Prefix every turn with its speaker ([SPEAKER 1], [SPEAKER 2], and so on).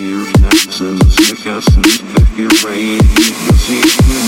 [SPEAKER 1] ears, necks, and sick ass and you rain. You can see,